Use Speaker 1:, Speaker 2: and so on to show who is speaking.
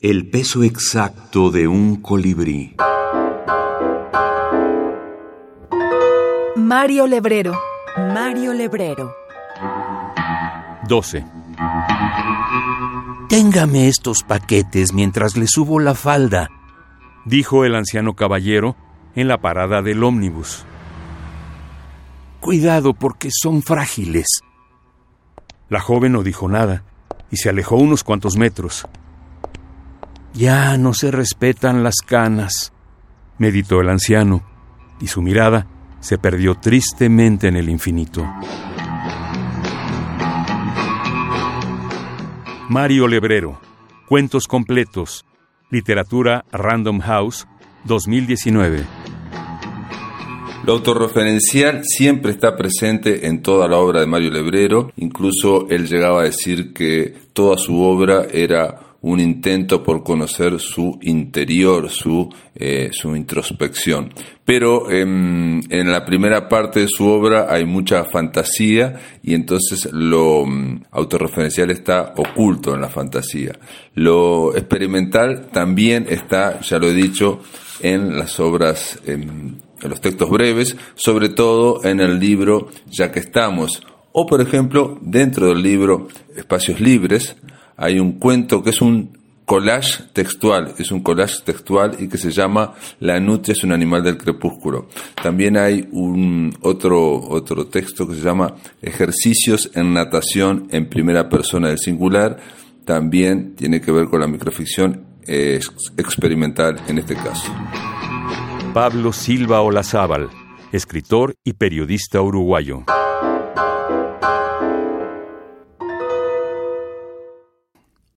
Speaker 1: El peso exacto de un colibrí.
Speaker 2: Mario Lebrero.
Speaker 3: Mario Lebrero.
Speaker 4: 12. Téngame estos paquetes mientras le subo la falda, dijo el anciano caballero en la parada del ómnibus. Cuidado porque son frágiles. La joven no dijo nada y se alejó unos cuantos metros. Ya no se respetan las canas, meditó el anciano, y su mirada se perdió tristemente en el infinito. Mario Lebrero, Cuentos completos, Literatura Random House, 2019.
Speaker 5: Lo autorreferencial siempre está presente en toda la obra de Mario Lebrero, incluso él llegaba a decir que toda su obra era un intento por conocer su interior, su, eh, su introspección. Pero em, en la primera parte de su obra hay mucha fantasía y entonces lo mm, autorreferencial está oculto en la fantasía. Lo experimental también está, ya lo he dicho, en las obras, em, en los textos breves, sobre todo en el libro Ya que estamos, o por ejemplo dentro del libro Espacios Libres, hay un cuento que es un collage textual, es un collage textual y que se llama La nutria es un animal del crepúsculo. También hay un otro, otro texto que se llama Ejercicios en natación en primera persona del singular. También tiene que ver con la microficción experimental en este caso.
Speaker 4: Pablo Silva Olazábal, escritor y periodista uruguayo.